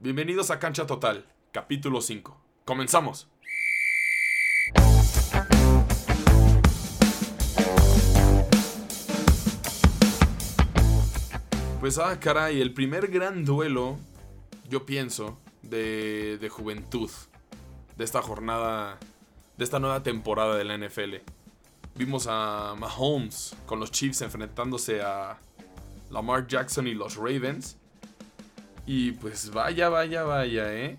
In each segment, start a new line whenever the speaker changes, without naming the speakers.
Bienvenidos a Cancha Total, capítulo 5. Comenzamos. Pues ah, caray, el primer gran duelo, yo pienso, de, de juventud de esta jornada, de esta nueva temporada de la NFL. Vimos a Mahomes con los Chiefs enfrentándose a Lamar Jackson y los Ravens. Y pues vaya, vaya, vaya, ¿eh?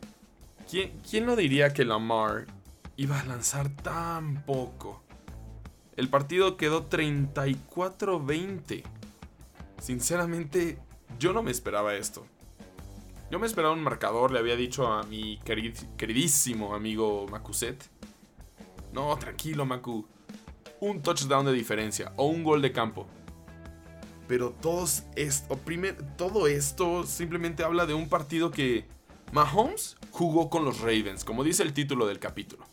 ¿Quién, quién no diría que Lamar iba a lanzar tan poco? El partido quedó 34-20. Sinceramente, yo no me esperaba esto. Yo me esperaba un marcador, le había dicho a mi queridísimo amigo Macuset. No, tranquilo, Macu. Un touchdown de diferencia o un gol de campo. Pero todo esto simplemente habla de un partido que Mahomes jugó con los Ravens, como dice el título del capítulo.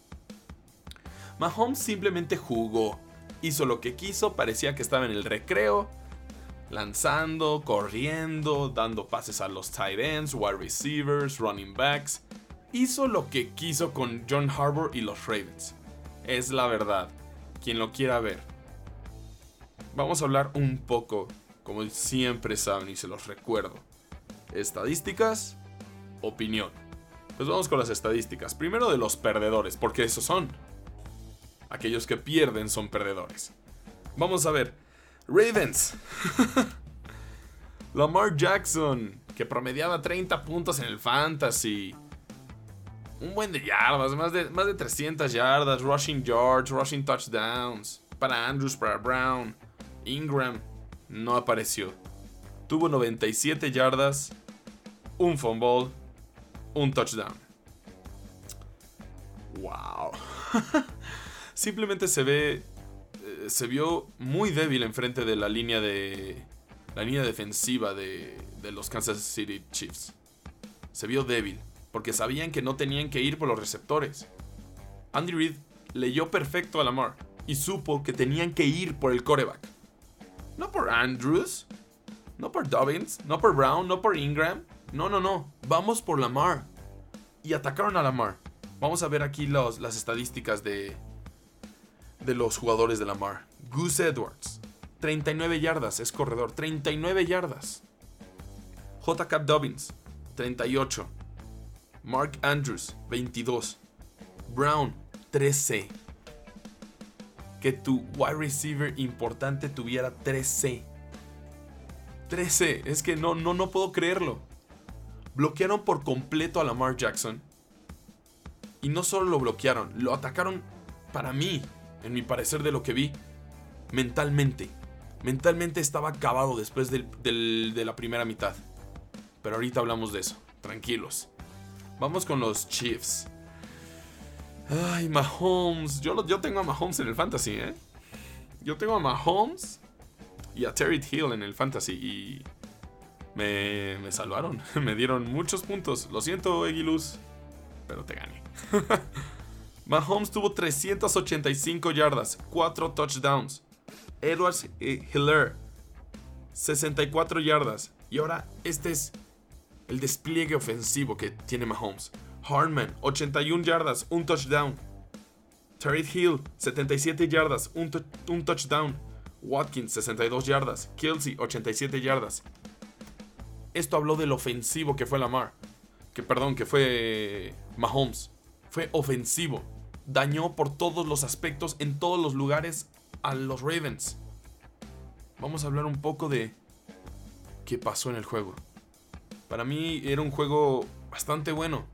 Mahomes simplemente jugó, hizo lo que quiso, parecía que estaba en el recreo, lanzando, corriendo, dando pases a los tight ends, wide receivers, running backs. Hizo lo que quiso con John Harbour y los Ravens. Es la verdad. Quien lo quiera ver. Vamos a hablar un poco, como siempre saben y se los recuerdo. Estadísticas, opinión. Pues vamos con las estadísticas. Primero de los perdedores, porque esos son. Aquellos que pierden son perdedores. Vamos a ver. Ravens. Lamar Jackson, que promediaba 30 puntos en el fantasy. Un buen de yardas, más de, más de 300 yardas, rushing yards, rushing touchdowns. Para Andrews, para Brown. Ingram no apareció. Tuvo 97 yardas, un fumble, un touchdown. Wow. Simplemente se ve se vio muy débil enfrente de la línea de. La línea defensiva de, de los Kansas City Chiefs. Se vio débil, porque sabían que no tenían que ir por los receptores. Andy Reid leyó perfecto a Lamar y supo que tenían que ir por el coreback. No por Andrews, no por Dobbins, no por Brown, no por Ingram. No, no, no. Vamos por Lamar. Y atacaron a Lamar. Vamos a ver aquí los, las estadísticas de, de los jugadores de la Mar. Goose Edwards, 39 yardas, es corredor, 39 yardas. J. Dobbins, 38. Mark Andrews, 22. Brown, 13. Que tu wide receiver importante tuviera 13. 13. Es que no, no, no puedo creerlo. Bloquearon por completo a Lamar Jackson. Y no solo lo bloquearon, lo atacaron para mí en mi parecer de lo que vi, mentalmente. Mentalmente estaba acabado después de la primera mitad. Pero ahorita hablamos de eso, tranquilos. Vamos con los Chiefs. Ay, Mahomes. Yo, yo tengo a Mahomes en el fantasy, ¿eh? Yo tengo a Mahomes y a Terry Hill en el fantasy y me, me salvaron. me dieron muchos puntos. Lo siento, Egilus, pero te gané. Mahomes tuvo 385 yardas, 4 touchdowns. Edwards y Hiller, 64 yardas. Y ahora este es el despliegue ofensivo que tiene Mahomes. Hartman, 81 yardas, un touchdown. Terry Hill, 77 yardas, un, un, touchdown. Watkins, 62 yardas. Kelsey, 87 yardas. Esto habló del ofensivo que fue Lamar. Que perdón, que fue Mahomes. Fue ofensivo dañó por todos los aspectos, en todos los lugares, a los Ravens. Vamos a hablar un poco de qué pasó en el juego. Para mí era un juego bastante bueno.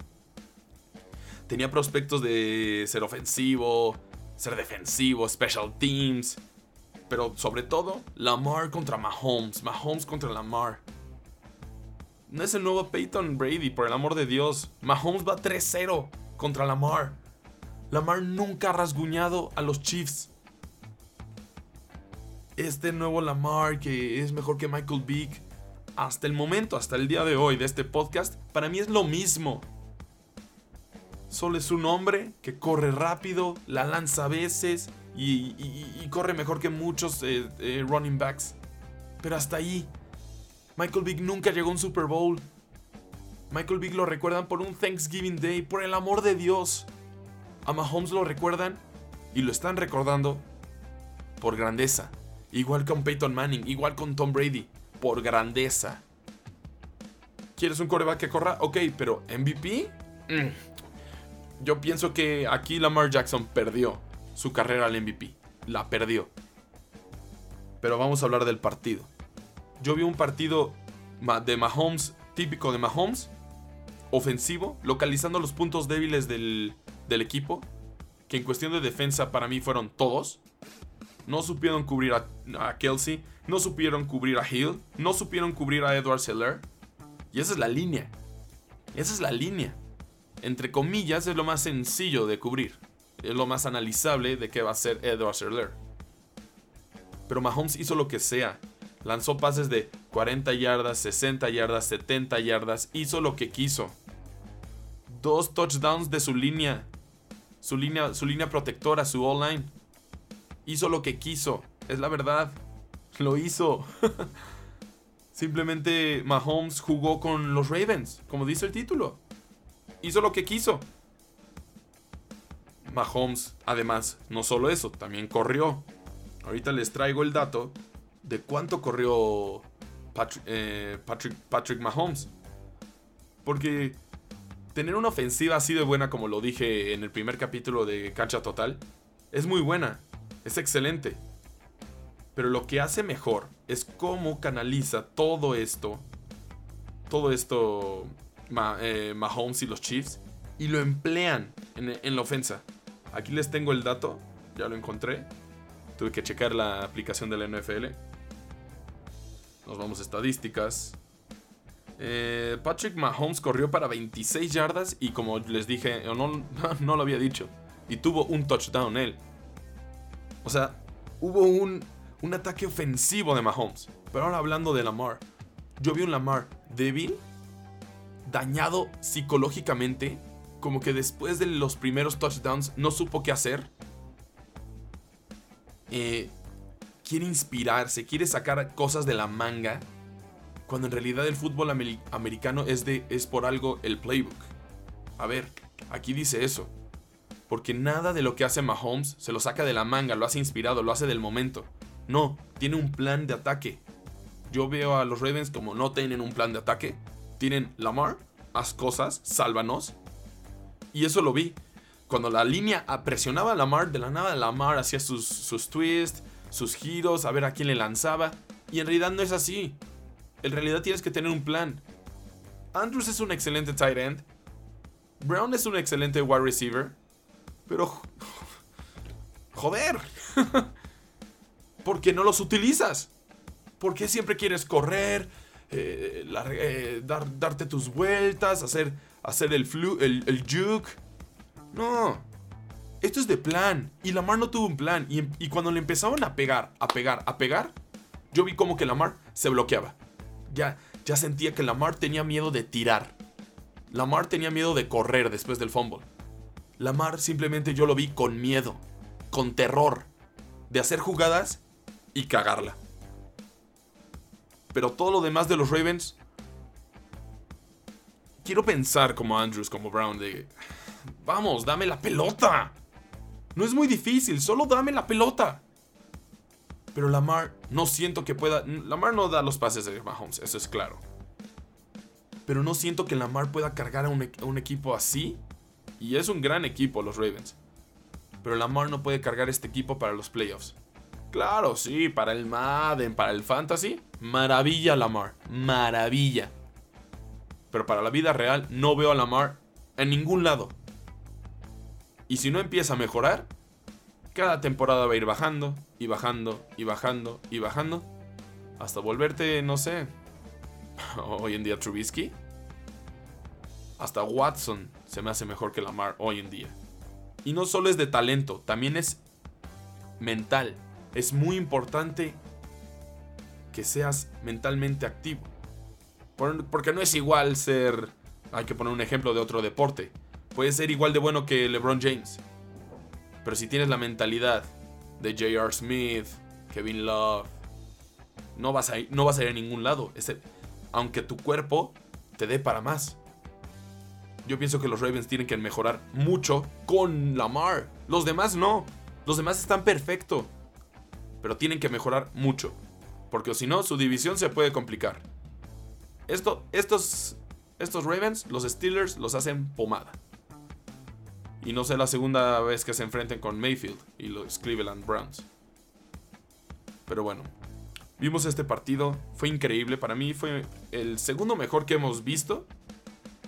Tenía prospectos de ser ofensivo, ser defensivo, special teams. Pero sobre todo, Lamar contra Mahomes. Mahomes contra Lamar. No es el nuevo Peyton Brady, por el amor de Dios. Mahomes va 3-0 contra Lamar. Lamar nunca ha rasguñado a los Chiefs. Este nuevo Lamar que es mejor que Michael Vick, hasta el momento, hasta el día de hoy de este podcast, para mí es lo mismo. Solo es un hombre que corre rápido, la lanza a veces y, corre mejor que muchos eh, eh, running backs. Pero hasta ahí, Michael Vick nunca llegó a un Super Bowl. Michael Vick lo recuerdan por un Thanksgiving Day, por el amor de Dios. A Mahomes lo recuerdan y lo están recordando por grandeza. Igual con Peyton Manning, igual con Tom Brady, por grandeza. ¿Quieres un coreback que corra? Ok, pero MVP? Mm. Yo pienso que aquí Lamar Jackson perdió su carrera al MVP. La perdió. Pero vamos a hablar del partido. Yo vi un partido de Mahomes, típico de Mahomes, ofensivo, localizando los puntos débiles del, equipo, que en cuestión de defensa para mí fueron todos. No supieron cubrir a, a, Kelsey, no supieron cubrir a Hill, no supieron cubrir a Edward Seller. Y esa es la línea. Esa es la línea. Entre comillas, es lo más sencillo de cubrir. Es lo más analizable de qué va a ser Edward Seller. Pero Mahomes hizo lo que sea. Lanzó pases de 40 yardas, 60 yardas, 70 yardas. Hizo lo que quiso. Dos touchdowns de su línea. Su línea, su línea protectora, su all-line. Hizo lo que quiso. Es la verdad. Lo hizo. Simplemente Mahomes jugó con los Ravens, como dice el título. Hizo lo que quiso. Mahomes, además, no solo eso, también corrió. Ahorita les traigo el dato de cuánto corrió eh, Patrick, Patrick, Mahomes. Porque tener una ofensiva así de buena como lo dije en el primer capítulo de Cancha Total, es muy buena, es excelente. Pero lo que hace mejor es cómo canaliza todo esto, todo esto eh, Mahomes y los Chiefs, y lo emplean en la ofensa. Aquí les tengo el dato, ya lo encontré. Tuve que checar la aplicación de la NFL. Nos vamos a estadísticas. Eh, Patrick Mahomes corrió para 26 yardas y como les dije, no, no lo había dicho, y tuvo un touchdown él. O sea, hubo un, un ataque ofensivo de Mahomes. Pero ahora hablando de Lamar, yo vi un Lamar débil, dañado psicológicamente, como que después de los primeros touchdowns no supo qué hacer eh, quiere inspirarse, quiere sacar cosas de la manga, cuando en realidad el fútbol americano es, de, es por algo el playbook. A ver, aquí dice eso. Porque nada de lo que hace Mahomes se lo saca de la manga, lo hace inspirado, lo hace del momento. No, tiene un plan de ataque. Yo veo a los Ravens como no tienen un plan de ataque. Tienen Lamar, haz cosas, sálvanos. Y eso lo vi cuando la línea presionaba a Lamar, de la nada Lamar hacía sus, sus twists, sus giros, a ver a quién le lanzaba. Y en realidad no es así. En realidad tienes que tener un plan. Andrews es un excelente tight end. Brown es un excelente wide receiver. Pero... Joder. ¿Por qué no los utilizas? ¿Por qué siempre quieres correr? Eh, eh, darte tus vueltas, hacer, hacer el, flu, el, el juke. No. Esto es de plan. Y Lamar no tuvo un plan. Y, cuando le empezaban a pegar, a pegar, a pegar, yo vi como que Lamar se bloqueaba. Ya, ya sentía que Lamar tenía miedo de tirar. Lamar tenía miedo de correr después del fumble. Lamar simplemente yo lo vi con miedo, con terror, de hacer jugadas y cagarla. Pero todo lo demás de los Ravens, quiero pensar como Andrews, como Brown, de Vamos, dame la pelota. No es muy difícil, solo dame la pelota. Pero Lamar no siento que pueda... Lamar no da los pases de Mahomes, eso es claro. Pero no siento que Lamar pueda cargar a un, a un equipo así. Y es un gran equipo los Ravens. Pero Lamar no puede cargar este equipo para los playoffs. Claro, sí, para el Madden, para el Fantasy. Maravilla Lamar, maravilla. Pero para la vida real no veo a Lamar en ningún lado. Y si no empieza a mejorar, cada temporada va a ir bajando y bajando y bajando y bajando. Hasta volverte, no sé, hoy en día Trubisky. Hasta Watson se me hace mejor que Lamar hoy en día. Y no solo es de talento, también es mental. Es muy importante que seas mentalmente activo. Porque no es igual ser... Hay que poner un ejemplo de otro deporte. Puedes ser igual de bueno que LeBron James. Pero si tienes la mentalidad de J.R. Smith, Kevin Love, no vas a ir, no vas a, ir a ningún lado. aunque tu cuerpo te dé para más. yo pienso que los Ravens tienen que mejorar mucho con Lamar. Los demás no. Los demás están perfecto. Pero tienen que mejorar mucho. Porque si no, su división se puede complicar. Esto, estos, estos Ravens, los Steelers, los hacen pomada. Y no sé la segunda vez que se enfrenten con Mayfield y los Cleveland Browns. Pero bueno, vimos este partido. Fue increíble. Para mí fue el segundo mejor que hemos visto.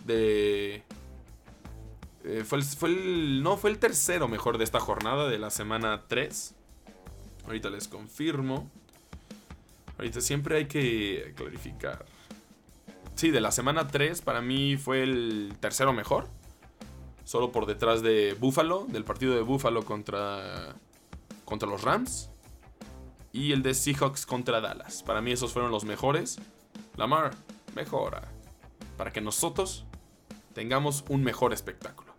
De. Eh, fue, fue el. No, fue el tercero mejor de esta jornada de la semana 3. Ahorita les confirmo. Ahorita siempre hay que clarificar. Sí, de la semana 3 para mí fue el tercero mejor. Solo por detrás de Buffalo, del partido de Buffalo contra, contra los Rams. Y el de Seahawks contra Dallas. Para mí esos fueron los mejores. Lamar, mejora. Para que nosotros tengamos un mejor espectáculo.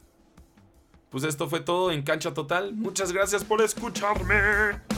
Pues esto fue todo en Cancha Total. Muchas gracias por escucharme.